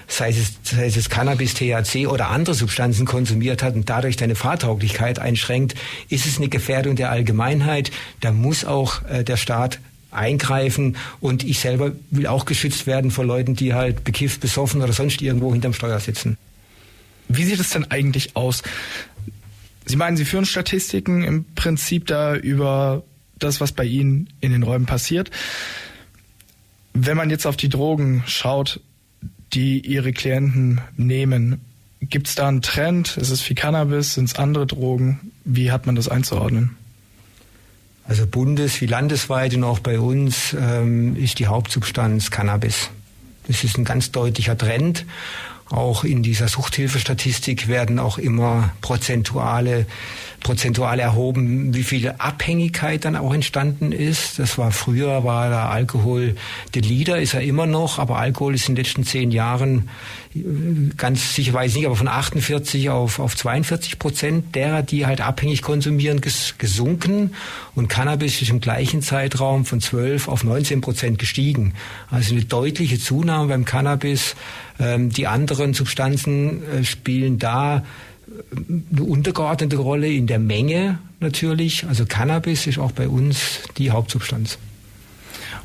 sei es, sei es Cannabis, THC oder andere Substanzen konsumiert hat und dadurch deine Fahrtauglichkeit einschränkt, ist es eine Gefährdung der Allgemeinheit. Da muss auch äh, der Staat eingreifen und ich selber will auch geschützt werden vor Leuten, die halt bekifft, besoffen oder sonst irgendwo hinterm Steuer sitzen. Wie sieht es denn eigentlich aus? Sie meinen, Sie führen Statistiken im Prinzip da über das, was bei Ihnen in den Räumen passiert. Wenn man jetzt auf die Drogen schaut, die ihre Klienten nehmen. Gibt es da einen Trend? Ist es wie Cannabis? Sind es andere Drogen? Wie hat man das einzuordnen? Also bundes- wie landesweit und auch bei uns ähm, ist die Hauptsubstanz Cannabis. Das ist ein ganz deutlicher Trend. Auch in dieser Suchthilfestatistik werden auch immer prozentuale prozentual erhoben, wie viel Abhängigkeit dann auch entstanden ist. Das war früher, war der Alkohol der Leader, ist er immer noch, aber Alkohol ist in den letzten zehn Jahren äh, ganz sicher weiß ich nicht, aber von 48 auf, auf 42 Prozent derer, die halt abhängig konsumieren, ges, gesunken und Cannabis ist im gleichen Zeitraum von 12 auf 19 Prozent gestiegen. Also eine deutliche Zunahme beim Cannabis. Ähm, die anderen Substanzen äh, spielen da eine untergeordnete Rolle in der Menge natürlich. Also Cannabis ist auch bei uns die Hauptsubstanz.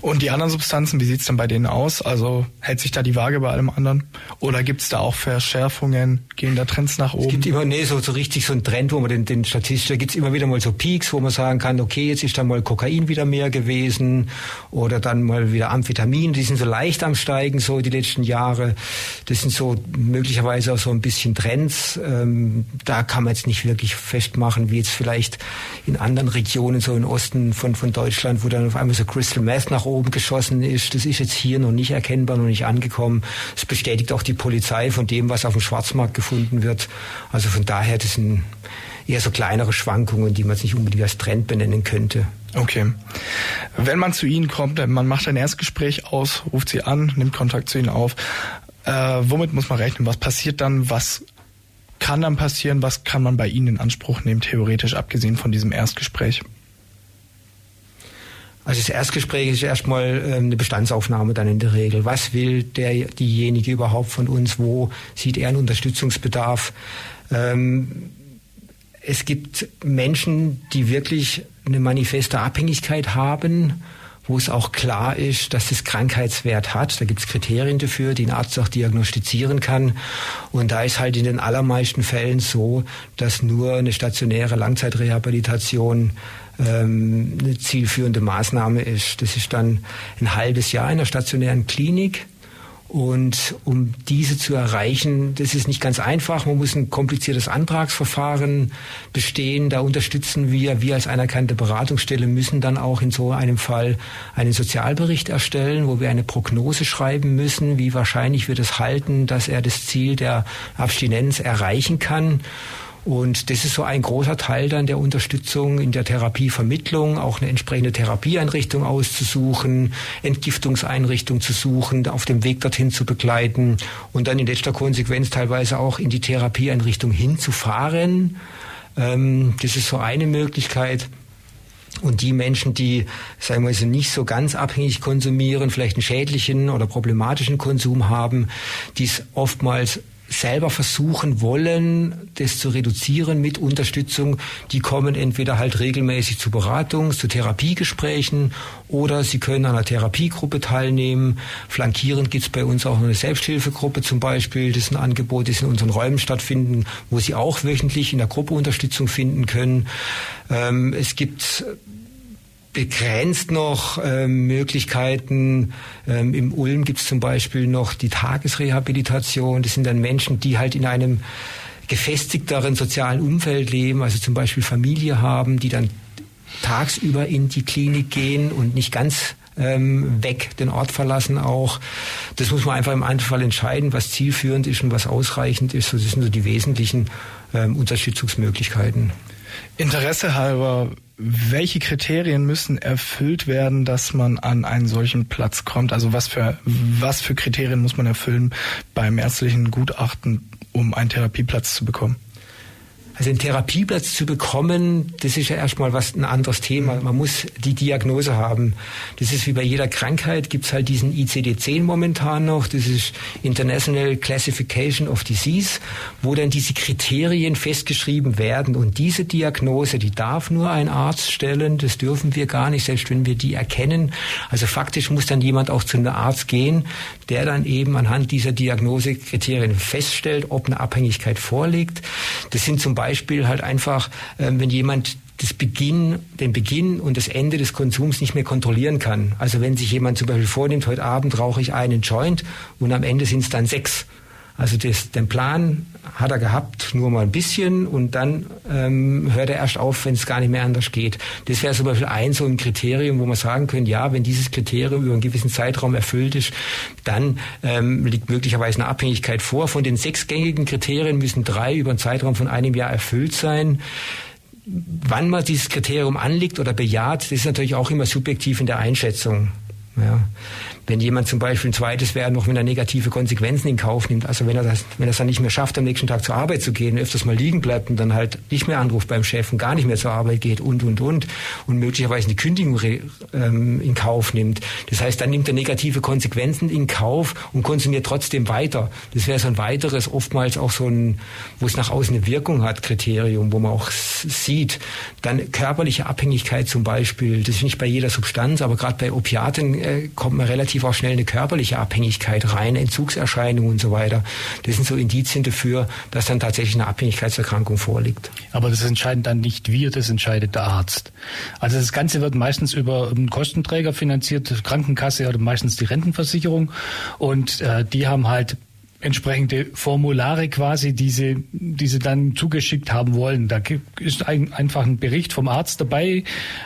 Und die anderen Substanzen, wie sieht's denn bei denen aus? Also hält sich da die Waage bei allem anderen? Oder gibt's da auch Verschärfungen? Gehen da Trends nach oben? Es gibt immer, nee, so, so richtig so ein Trend, wo man den, den statistisch, da gibt's immer wieder mal so Peaks, wo man sagen kann, okay, jetzt ist da mal Kokain wieder mehr gewesen oder dann mal wieder Amphetamin, die sind so leicht am Steigen, so die letzten Jahre. Das sind so möglicherweise auch so ein bisschen Trends. Ähm, da kann man jetzt nicht wirklich festmachen, wie jetzt vielleicht in anderen Regionen, so im Osten von, von Deutschland, wo dann auf einmal so Crystal Meth nach oben geschossen ist. Das ist jetzt hier noch nicht erkennbar, noch nicht angekommen. Es bestätigt auch die Polizei von dem, was auf dem Schwarzmarkt gefunden wird. Also von daher, das sind eher so kleinere Schwankungen, die man jetzt nicht unbedingt als Trend benennen könnte. Okay. Wenn man zu Ihnen kommt, man macht ein Erstgespräch aus, ruft Sie an, nimmt Kontakt zu Ihnen auf. Äh, womit muss man rechnen? Was passiert dann? Was kann dann passieren? Was kann man bei Ihnen in Anspruch nehmen, theoretisch, abgesehen von diesem Erstgespräch? Also das Erstgespräch ist erstmal ähm, eine Bestandsaufnahme dann in der Regel. Was will der, diejenige überhaupt von uns? Wo sieht er einen Unterstützungsbedarf? Ähm, es gibt Menschen, die wirklich eine manifeste Abhängigkeit haben, wo es auch klar ist, dass es Krankheitswert hat. Da gibt es Kriterien dafür, die ein Arzt auch diagnostizieren kann. Und da ist halt in den allermeisten Fällen so, dass nur eine stationäre Langzeitrehabilitation ähm, eine zielführende Maßnahme ist. Das ist dann ein halbes Jahr in der stationären Klinik. Und um diese zu erreichen, das ist nicht ganz einfach. Man muss ein kompliziertes Antragsverfahren bestehen. Da unterstützen wir, wir als anerkannte Beratungsstelle müssen dann auch in so einem Fall einen Sozialbericht erstellen, wo wir eine Prognose schreiben müssen, wie wahrscheinlich wir das halten, dass er das Ziel der Abstinenz erreichen kann. Und das ist so ein großer Teil dann der Unterstützung in der Therapievermittlung, auch eine entsprechende Therapieeinrichtung auszusuchen, Entgiftungseinrichtung zu suchen, auf dem Weg dorthin zu begleiten und dann in letzter Konsequenz teilweise auch in die Therapieeinrichtung hinzufahren. Ähm, das ist so eine Möglichkeit. Und die Menschen, die, sagen wir so, nicht so ganz abhängig konsumieren, vielleicht einen schädlichen oder problematischen Konsum haben, die es oftmals selber versuchen wollen, das zu reduzieren mit Unterstützung, die kommen entweder halt regelmäßig zu Beratungs-, zu Therapiegesprächen oder sie können an einer Therapiegruppe teilnehmen. Flankierend gibt es bei uns auch eine Selbsthilfegruppe zum Beispiel. Das ist ein Angebot, das in unseren Räumen stattfinden, wo sie auch wöchentlich in der Gruppe Unterstützung finden können. Ähm, es gibt begrenzt noch ähm, Möglichkeiten. Ähm, Im Ulm gibt es zum Beispiel noch die Tagesrehabilitation. Das sind dann Menschen, die halt in einem gefestigteren sozialen Umfeld leben, also zum Beispiel Familie haben, die dann tagsüber in die Klinik gehen und nicht ganz ähm, weg den Ort verlassen auch. Das muss man einfach im Einzelfall entscheiden, was zielführend ist und was ausreichend ist. Das sind so die wesentlichen ähm, Unterstützungsmöglichkeiten. Interesse halber, welche Kriterien müssen erfüllt werden, dass man an einen solchen Platz kommt? Also was für, was für Kriterien muss man erfüllen beim ärztlichen Gutachten, um einen Therapieplatz zu bekommen? Also einen Therapieplatz zu bekommen, das ist ja erstmal was ein anderes Thema. Man muss die Diagnose haben. Das ist wie bei jeder Krankheit, gibt's halt diesen ICD-10 momentan noch, das ist International Classification of Disease, wo dann diese Kriterien festgeschrieben werden. Und diese Diagnose, die darf nur ein Arzt stellen, das dürfen wir gar nicht, selbst wenn wir die erkennen. Also faktisch muss dann jemand auch zu einem Arzt gehen, der dann eben anhand dieser Diagnosekriterien feststellt, ob eine Abhängigkeit vorliegt. Das sind zum Beispiel Beispiel halt einfach, ähm, wenn jemand das Beginn, den Beginn und das Ende des Konsums nicht mehr kontrollieren kann. Also wenn sich jemand zum Beispiel vornimmt, heute Abend rauche ich einen Joint und am Ende sind es dann sechs. Also das, den Plan hat er gehabt, nur mal ein bisschen und dann ähm, hört er erst auf, wenn es gar nicht mehr anders geht. Das wäre zum Beispiel ein so ein Kriterium, wo man sagen könnte, ja, wenn dieses Kriterium über einen gewissen Zeitraum erfüllt ist, dann ähm, liegt möglicherweise eine Abhängigkeit vor. Von den sechs gängigen Kriterien müssen drei über einen Zeitraum von einem Jahr erfüllt sein wann man dieses Kriterium anlegt oder bejaht, das ist natürlich auch immer subjektiv in der Einschätzung. Ja. Wenn jemand zum Beispiel ein zweites Werden noch, wenn er negative Konsequenzen in Kauf nimmt, also wenn er das, wenn er es dann nicht mehr schafft, am nächsten Tag zur Arbeit zu gehen, öfters mal liegen bleibt und dann halt nicht mehr anruft beim Chef und gar nicht mehr zur Arbeit geht und, und, und und möglicherweise eine Kündigung ähm, in Kauf nimmt. Das heißt, dann nimmt er negative Konsequenzen in Kauf und konsumiert trotzdem weiter. Das wäre so ein weiteres, oftmals auch so ein, wo es nach außen eine Wirkung hat, Kriterium, wo man auch sieht. Dann körperliche Abhängigkeit zum Beispiel, das ist nicht bei jeder Substanz, aber gerade bei Opiaten äh, kommt man relativ relativ auch schnell eine körperliche Abhängigkeit rein, Entzugserscheinungen und so weiter. Das sind so Indizien dafür, dass dann tatsächlich eine Abhängigkeitserkrankung vorliegt. Aber das entscheiden dann nicht wir, das entscheidet der Arzt. Also das Ganze wird meistens über einen Kostenträger finanziert, Krankenkasse oder meistens die Rentenversicherung. Und äh, die haben halt entsprechende Formulare quasi, die sie, die sie dann zugeschickt haben wollen. Da ist ein, einfach ein Bericht vom Arzt dabei,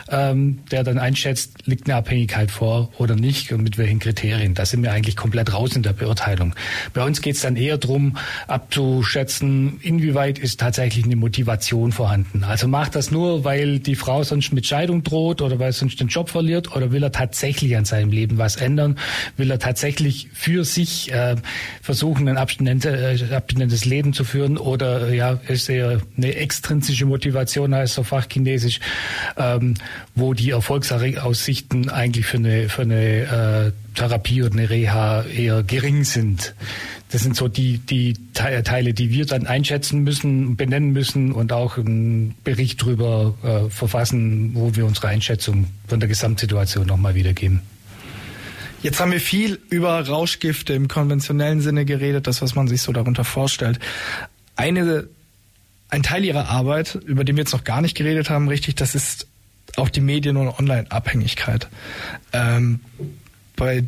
ähm, der dann einschätzt, liegt eine Abhängigkeit vor oder nicht und mit welchen Kriterien. Da sind wir eigentlich komplett raus in der Beurteilung. Bei uns geht es dann eher darum, abzuschätzen, inwieweit ist tatsächlich eine Motivation vorhanden. Also macht das nur, weil die Frau sonst mit Scheidung droht oder weil sonst den Job verliert oder will er tatsächlich an seinem Leben was ändern? Will er tatsächlich für sich äh, versuchen, ein abstinentes, äh, abstinentes Leben zu führen oder ja, ist eher eine extrinsische Motivation, heißt so fachchinesisch, ähm, wo die Erfolgsaussichten eigentlich für eine, für eine äh, Therapie oder eine Reha eher gering sind. Das sind so die, die Teile, die wir dann einschätzen müssen, benennen müssen und auch einen Bericht darüber äh, verfassen, wo wir unsere Einschätzung von der Gesamtsituation nochmal wiedergeben. Jetzt haben wir viel über Rauschgifte im konventionellen Sinne geredet, das, was man sich so darunter vorstellt. Eine, ein Teil ihrer Arbeit, über den wir jetzt noch gar nicht geredet haben, richtig, das ist auch die Medien- und Online-Abhängigkeit. Ähm, bei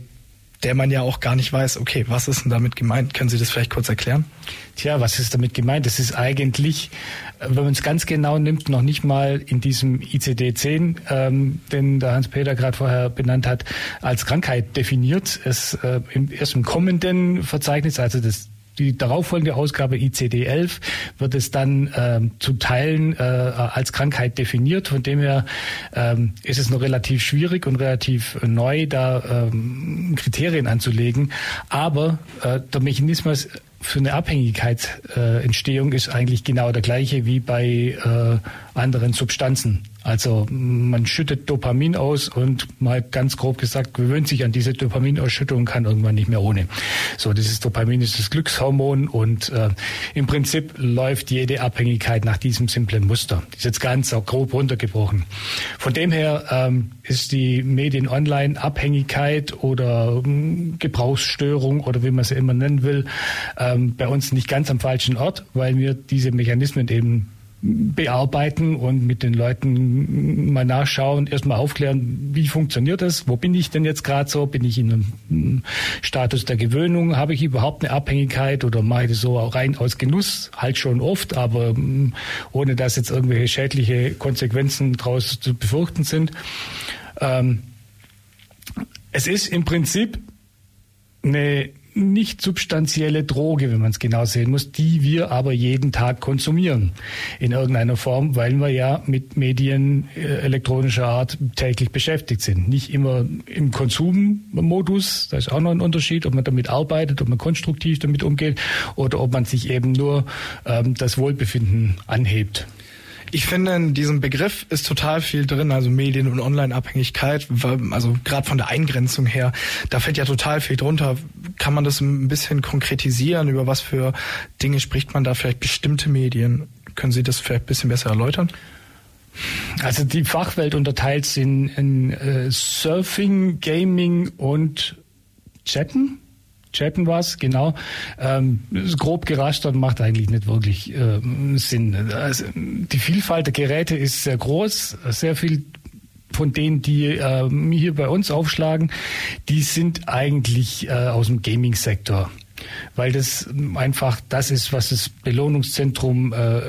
der man ja auch gar nicht weiß, okay, was ist denn damit gemeint? Können Sie das vielleicht kurz erklären? Tja, was ist damit gemeint? Das ist eigentlich, wenn man es ganz genau nimmt, noch nicht mal in diesem ICD-10, ähm, den der Hans-Peter gerade vorher benannt hat, als Krankheit definiert. Es äh, im, erst im kommenden Verzeichnis, also das die darauffolgende Ausgabe ICD-11 wird es dann ähm, zu Teilen äh, als Krankheit definiert. Von dem her ähm, ist es noch relativ schwierig und relativ neu, da ähm, Kriterien anzulegen. Aber äh, der Mechanismus für eine Abhängigkeitsentstehung äh, ist eigentlich genau der gleiche wie bei äh, anderen Substanzen. Also man schüttet Dopamin aus und mal ganz grob gesagt gewöhnt sich an diese Dopaminausschüttung und kann irgendwann nicht mehr ohne. So, dieses Dopamin ist das Glückshormon und äh, im Prinzip läuft jede Abhängigkeit nach diesem simplen Muster. Das ist jetzt ganz grob runtergebrochen. Von dem her ähm, ist die Medien-Online-Abhängigkeit oder ähm, Gebrauchsstörung oder wie man sie immer nennen will, ähm, bei uns nicht ganz am falschen Ort, weil wir diese Mechanismen eben bearbeiten und mit den Leuten mal nachschauen, erstmal aufklären, wie funktioniert das, wo bin ich denn jetzt gerade so, bin ich in einem Status der Gewöhnung, habe ich überhaupt eine Abhängigkeit oder mache ich das so rein aus Genuss, halt schon oft, aber mm, ohne dass jetzt irgendwelche schädliche Konsequenzen daraus zu befürchten sind. Ähm, es ist im Prinzip eine nicht substanzielle Droge, wenn man es genau sehen muss, die wir aber jeden Tag konsumieren in irgendeiner Form, weil wir ja mit Medien äh, elektronischer Art täglich beschäftigt sind. Nicht immer im Konsummodus, da ist auch noch ein Unterschied, ob man damit arbeitet, ob man konstruktiv damit umgeht oder ob man sich eben nur ähm, das Wohlbefinden anhebt. Ich finde, in diesem Begriff ist total viel drin, also Medien- und Online-Abhängigkeit, also gerade von der Eingrenzung her, da fällt ja total viel drunter. Kann man das ein bisschen konkretisieren? Über was für Dinge spricht man da vielleicht bestimmte Medien? Können Sie das vielleicht ein bisschen besser erläutern? Also die Fachwelt unterteilt sich in, in äh, Surfing, Gaming und Chatten chatten was, genau. Ähm, grob gerastert macht eigentlich nicht wirklich äh, Sinn. Also, die Vielfalt der Geräte ist sehr groß, sehr viel von denen, die äh, hier bei uns aufschlagen, die sind eigentlich äh, aus dem Gaming-Sektor. weil das einfach das ist, was das Belohnungszentrum äh,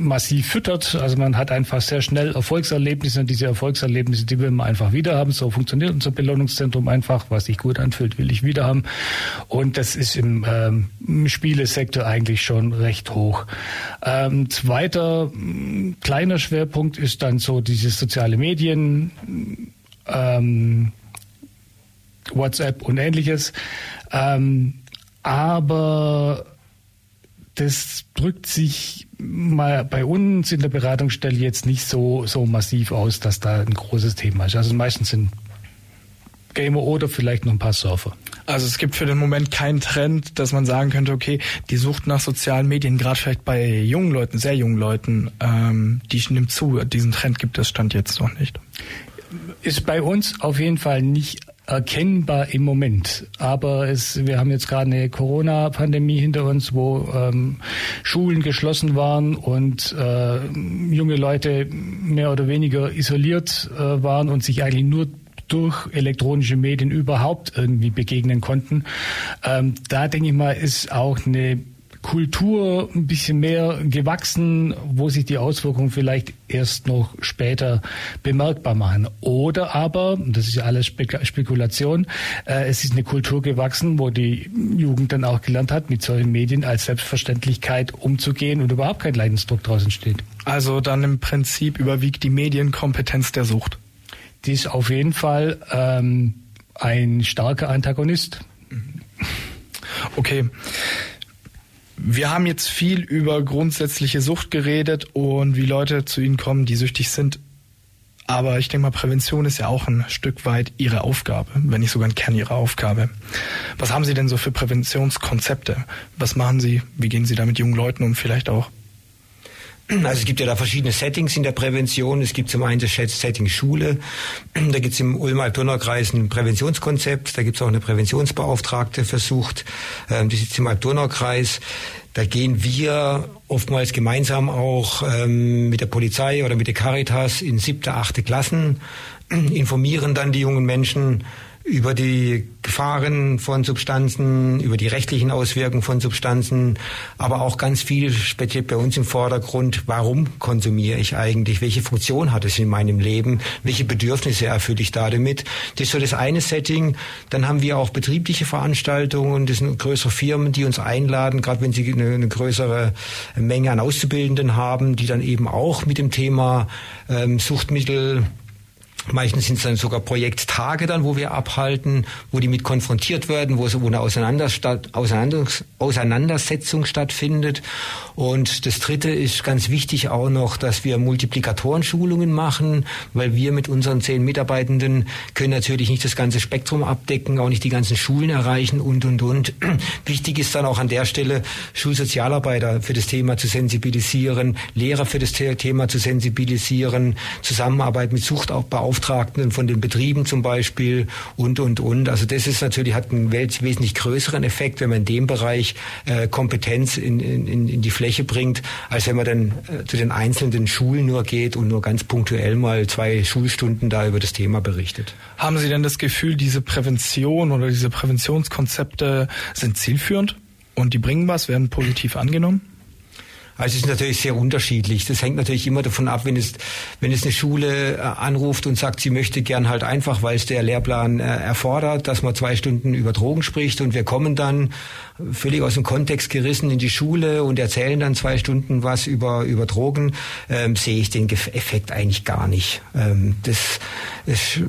massiv füttert. Also man hat einfach sehr schnell Erfolgserlebnisse und diese Erfolgserlebnisse, die will man einfach wieder haben. So funktioniert unser Belohnungszentrum einfach. Was sich gut anfühlt, will ich wieder haben. Und das ist im, ähm, im Spielesektor eigentlich schon recht hoch. Ähm, zweiter kleiner Schwerpunkt ist dann so diese soziale Medien. Ähm, WhatsApp und ähnliches. Ähm, aber das drückt sich mal bei uns in der Beratungsstelle jetzt nicht so, so massiv aus, dass da ein großes Thema ist. Also meistens sind Gamer oder vielleicht noch ein paar Surfer. Also es gibt für den Moment keinen Trend, dass man sagen könnte, okay, die Sucht nach sozialen Medien, gerade vielleicht bei jungen Leuten, sehr jungen Leuten, ähm, die nimmt zu. Diesen Trend gibt es Stand jetzt noch nicht. Ist bei uns auf jeden Fall nicht erkennbar im Moment. Aber es, wir haben jetzt gerade eine Corona-Pandemie hinter uns, wo ähm, Schulen geschlossen waren und äh, junge Leute mehr oder weniger isoliert äh, waren und sich eigentlich nur durch elektronische Medien überhaupt irgendwie begegnen konnten. Ähm, da denke ich mal, ist auch eine Kultur ein bisschen mehr gewachsen, wo sich die Auswirkungen vielleicht erst noch später bemerkbar machen. Oder aber, das ist ja alles Spekulation, äh, es ist eine Kultur gewachsen, wo die Jugend dann auch gelernt hat, mit solchen Medien als Selbstverständlichkeit umzugehen und überhaupt kein Leidensdruck draußen entsteht. Also dann im Prinzip überwiegt die Medienkompetenz der Sucht. Die ist auf jeden Fall ähm, ein starker Antagonist. Okay. Wir haben jetzt viel über grundsätzliche Sucht geredet und wie Leute zu Ihnen kommen, die süchtig sind. Aber ich denke mal, Prävention ist ja auch ein Stück weit Ihre Aufgabe, wenn nicht sogar ein Kern Ihrer Aufgabe. Was haben Sie denn so für Präventionskonzepte? Was machen Sie? Wie gehen Sie da mit jungen Leuten um vielleicht auch? Also es gibt ja da verschiedene Settings in der Prävention. Es gibt zum einen das Setting Schule. Da gibt es im Ulm-Alb-Donau-Kreis ein Präventionskonzept. Da gibt es auch eine Präventionsbeauftragte versucht. Ähm, die sitzt im Alb-Donau-Kreis. Da gehen wir oftmals gemeinsam auch ähm, mit der Polizei oder mit der Caritas in siebte, achte Klassen, informieren dann die jungen Menschen über die Gefahren von Substanzen, über die rechtlichen Auswirkungen von Substanzen, aber auch ganz viel speziell bei uns im Vordergrund, warum konsumiere ich eigentlich, welche Funktion hat es in meinem Leben, welche Bedürfnisse erfülle ich da damit. Das ist so das eine Setting. Dann haben wir auch betriebliche Veranstaltungen, das sind größere Firmen, die uns einladen, gerade wenn sie eine, eine größere Menge an Auszubildenden haben, die dann eben auch mit dem Thema ähm, Suchtmittel Meistens sind es dann sogar Projekttage dann, wo wir abhalten, wo die mit konfrontiert werden, wo, eine Auseinandersetzung stattfindet. Und das Dritte ist ganz wichtig auch noch, dass wir Multiplikatorenschulungen machen, weil wir mit unseren zehn Mitarbeitenden können natürlich nicht das ganze Spektrum abdecken, auch nicht die ganzen Schulen erreichen und, und, und. Wichtig ist dann auch an der Stelle, Schulsozialarbeiter für das Thema zu sensibilisieren, Lehrer für das Thema zu sensibilisieren, Zusammenarbeit mit Suchtbeauftragten Beauftragten von den Betrieben zum Beispiel und, und, und. Also das ist natürlich, hat einen wesentlich größeren Effekt, wenn man in dem Bereich äh, Kompetenz in, in, in die Fläche bringt, als wenn man dann äh, zu den einzelnen Schulen nur geht und nur ganz punktuell mal zwei Schulstunden da über das Thema berichtet. Haben Sie denn das Gefühl, diese Prävention oder diese Präventionskonzepte sind zielführend und die bringen was, werden positiv angenommen? Also es ist natürlich sehr unterschiedlich. Das hängt natürlich immer davon ab, wenn es, wenn es eine Schule äh, anruft und sagt, sie möchte gern halt einfach, weil es der Lehrplan äh, erfordert, dass man zwei Stunden über Drogen spricht und wir kommen dann völlig aus dem Kontext gerissen in die Schule und erzählen dann zwei Stunden was über, über Drogen, ähm, sehe ich den Effekt eigentlich gar nicht. Ähm, das ist,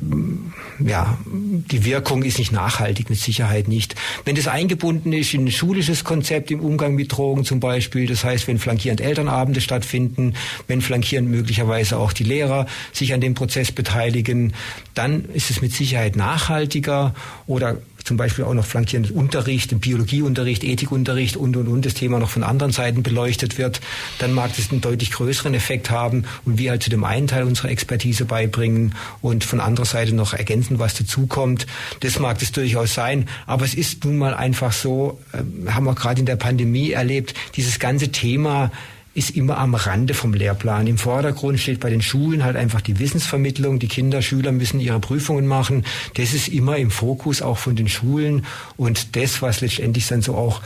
ja, die Wirkung ist nicht nachhaltig, mit Sicherheit nicht. Wenn das eingebunden ist in ein schulisches Konzept im Umgang mit Drogen zum Beispiel, das heißt, wenn flankierend Elternabende stattfinden, wenn flankierend möglicherweise auch die Lehrer sich an dem Prozess beteiligen, dann ist es mit Sicherheit nachhaltiger oder zum Beispiel auch noch flankierenden Unterricht, Biologieunterricht, Ethikunterricht und, und, und, das Thema noch von anderen Seiten beleuchtet wird, dann mag das einen deutlich größeren Effekt haben und wir halt zu dem einen Teil unserer Expertise beibringen und von anderer Seite noch ergänzen, was dazukommt. Das mag das durchaus sein, aber es ist nun mal einfach so, äh, haben wir gerade in der Pandemie erlebt, dieses ganze Thema ist immer am Rande vom Lehrplan. Im Vordergrund steht bei den Schulen halt einfach die Wissensvermittlung. Die Kinder, Schüler müssen ihre Prüfungen machen. Das ist immer im Fokus auch von den Schulen. Und das, was letztendlich dann so auch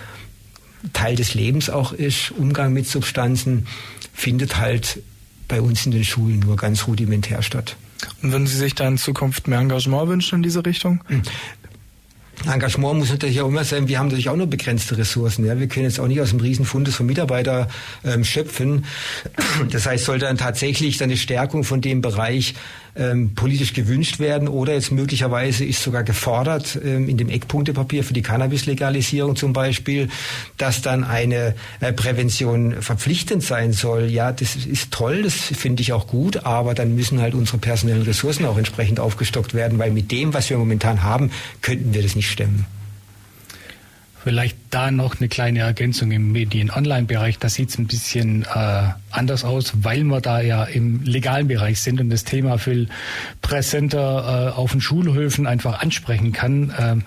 Teil des Lebens auch ist, Umgang mit Substanzen, findet halt bei uns in den Schulen nur ganz rudimentär statt. Und würden Sie sich da in Zukunft mehr Engagement wünschen in diese Richtung? Engagement muss natürlich auch immer sein, wir haben natürlich auch nur begrenzte Ressourcen. Ja? Wir können jetzt auch nicht aus dem Riesenfundes von Mitarbeitern ähm, schöpfen. Das heißt, sollte dann tatsächlich eine Stärkung von dem Bereich ähm, politisch gewünscht werden oder jetzt möglicherweise ist sogar gefordert ähm, in dem Eckpunktepapier für die Cannabis-Legalisierung zum Beispiel, dass dann eine äh, Prävention verpflichtend sein soll. Ja, das ist toll, das finde ich auch gut, aber dann müssen halt unsere personellen Ressourcen auch entsprechend aufgestockt werden, weil mit dem, was wir momentan haben, könnten wir das nicht stemmen. Vielleicht da noch eine kleine Ergänzung im Medien-Online-Bereich. Da sieht es ein bisschen äh, anders aus, weil wir da ja im legalen Bereich sind und das Thema viel präsenter äh, auf den Schulhöfen einfach ansprechen kann. Ähm,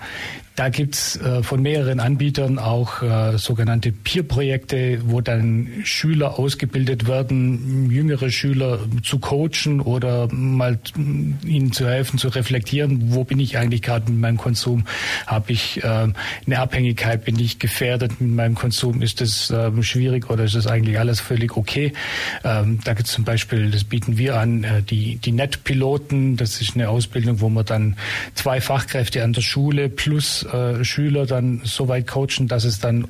da gibt's äh, von mehreren Anbietern auch äh, sogenannte Peer-Projekte, wo dann Schüler ausgebildet werden, jüngere Schüler zu coachen oder mal ihnen zu helfen, zu reflektieren, wo bin ich eigentlich gerade mit meinem Konsum? Habe ich äh, eine Abhängigkeit? Bin ich gefährdet mit meinem Konsum? Ist das äh, schwierig oder ist das eigentlich alles völlig okay? Ähm, da gibt's zum Beispiel, das bieten wir an, äh, die, die Net-Piloten. Das ist eine Ausbildung, wo man dann zwei Fachkräfte an der Schule plus äh, Schüler dann so weit coachen, dass es dann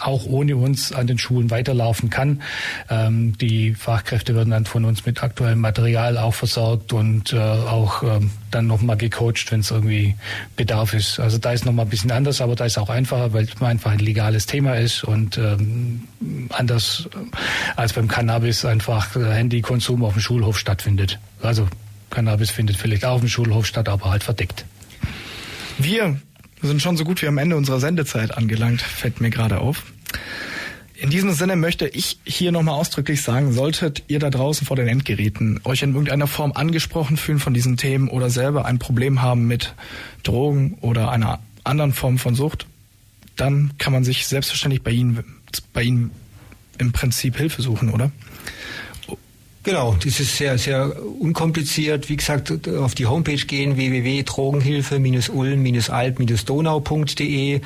auch ohne uns an den Schulen weiterlaufen kann. Ähm, die Fachkräfte werden dann von uns mit aktuellem Material auch versorgt und äh, auch ähm, dann nochmal gecoacht, wenn es irgendwie Bedarf ist. Also da ist nochmal ein bisschen anders, aber da ist auch einfacher, weil es einfach ein legales Thema ist und ähm, anders als beim Cannabis einfach Handykonsum auf dem Schulhof stattfindet. Also Cannabis findet vielleicht auch auf dem Schulhof statt, aber halt verdeckt. Wir wir sind schon so gut wie am Ende unserer Sendezeit angelangt, fällt mir gerade auf. In diesem Sinne möchte ich hier nochmal ausdrücklich sagen, solltet ihr da draußen vor den Endgeräten euch in irgendeiner Form angesprochen fühlen von diesen Themen oder selber ein Problem haben mit Drogen oder einer anderen Form von Sucht, dann kann man sich selbstverständlich bei Ihnen, bei Ihnen im Prinzip Hilfe suchen, oder? Genau, das ist sehr, sehr unkompliziert. Wie gesagt, auf die Homepage gehen, www.drogenhilfe-ulm-alb-donau.de, äh,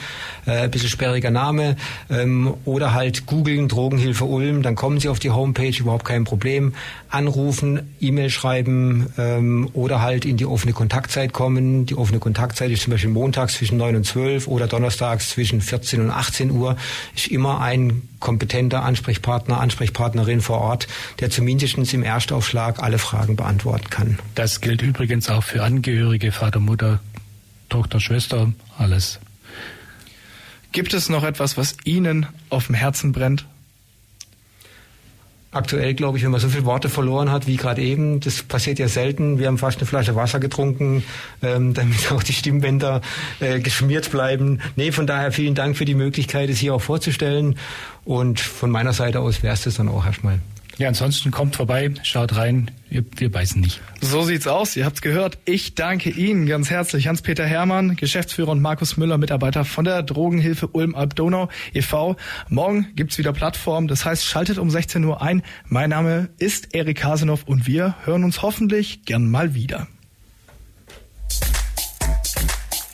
ein bisschen sperriger Name, ähm, oder halt googeln Drogenhilfe Ulm, dann kommen Sie auf die Homepage, überhaupt kein Problem. Anrufen, E-Mail schreiben ähm, oder halt in die offene Kontaktzeit kommen. Die offene Kontaktzeit ist zum Beispiel montags zwischen 9 und 12 oder donnerstags zwischen 14 und 18 Uhr. Ist immer ein kompetenter Ansprechpartner, Ansprechpartnerin vor Ort, der zumindest im Erstaufschlag alle Fragen beantworten kann. Das gilt übrigens auch für Angehörige, Vater, Mutter, Tochter, Schwester, alles. Gibt es noch etwas, was Ihnen auf dem Herzen brennt? Aktuell glaube ich, wenn man so viele Worte verloren hat wie gerade eben, das passiert ja selten. Wir haben fast eine Flasche Wasser getrunken, ähm, damit auch die Stimmbänder äh, geschmiert bleiben. Nee, von daher vielen Dank für die Möglichkeit, es hier auch vorzustellen. Und von meiner Seite aus wäre es das dann auch erstmal. Ja, ansonsten kommt vorbei, schaut rein, wir, wir beißen nicht. So sieht's aus, ihr habt's gehört. Ich danke Ihnen ganz herzlich, Hans-Peter Hermann, Geschäftsführer und Markus Müller, Mitarbeiter von der Drogenhilfe Ulm-Alb-Donau e.V. Morgen gibt's wieder Plattform, das heißt, schaltet um 16 Uhr ein. Mein Name ist Erik Hasenow und wir hören uns hoffentlich gern mal wieder.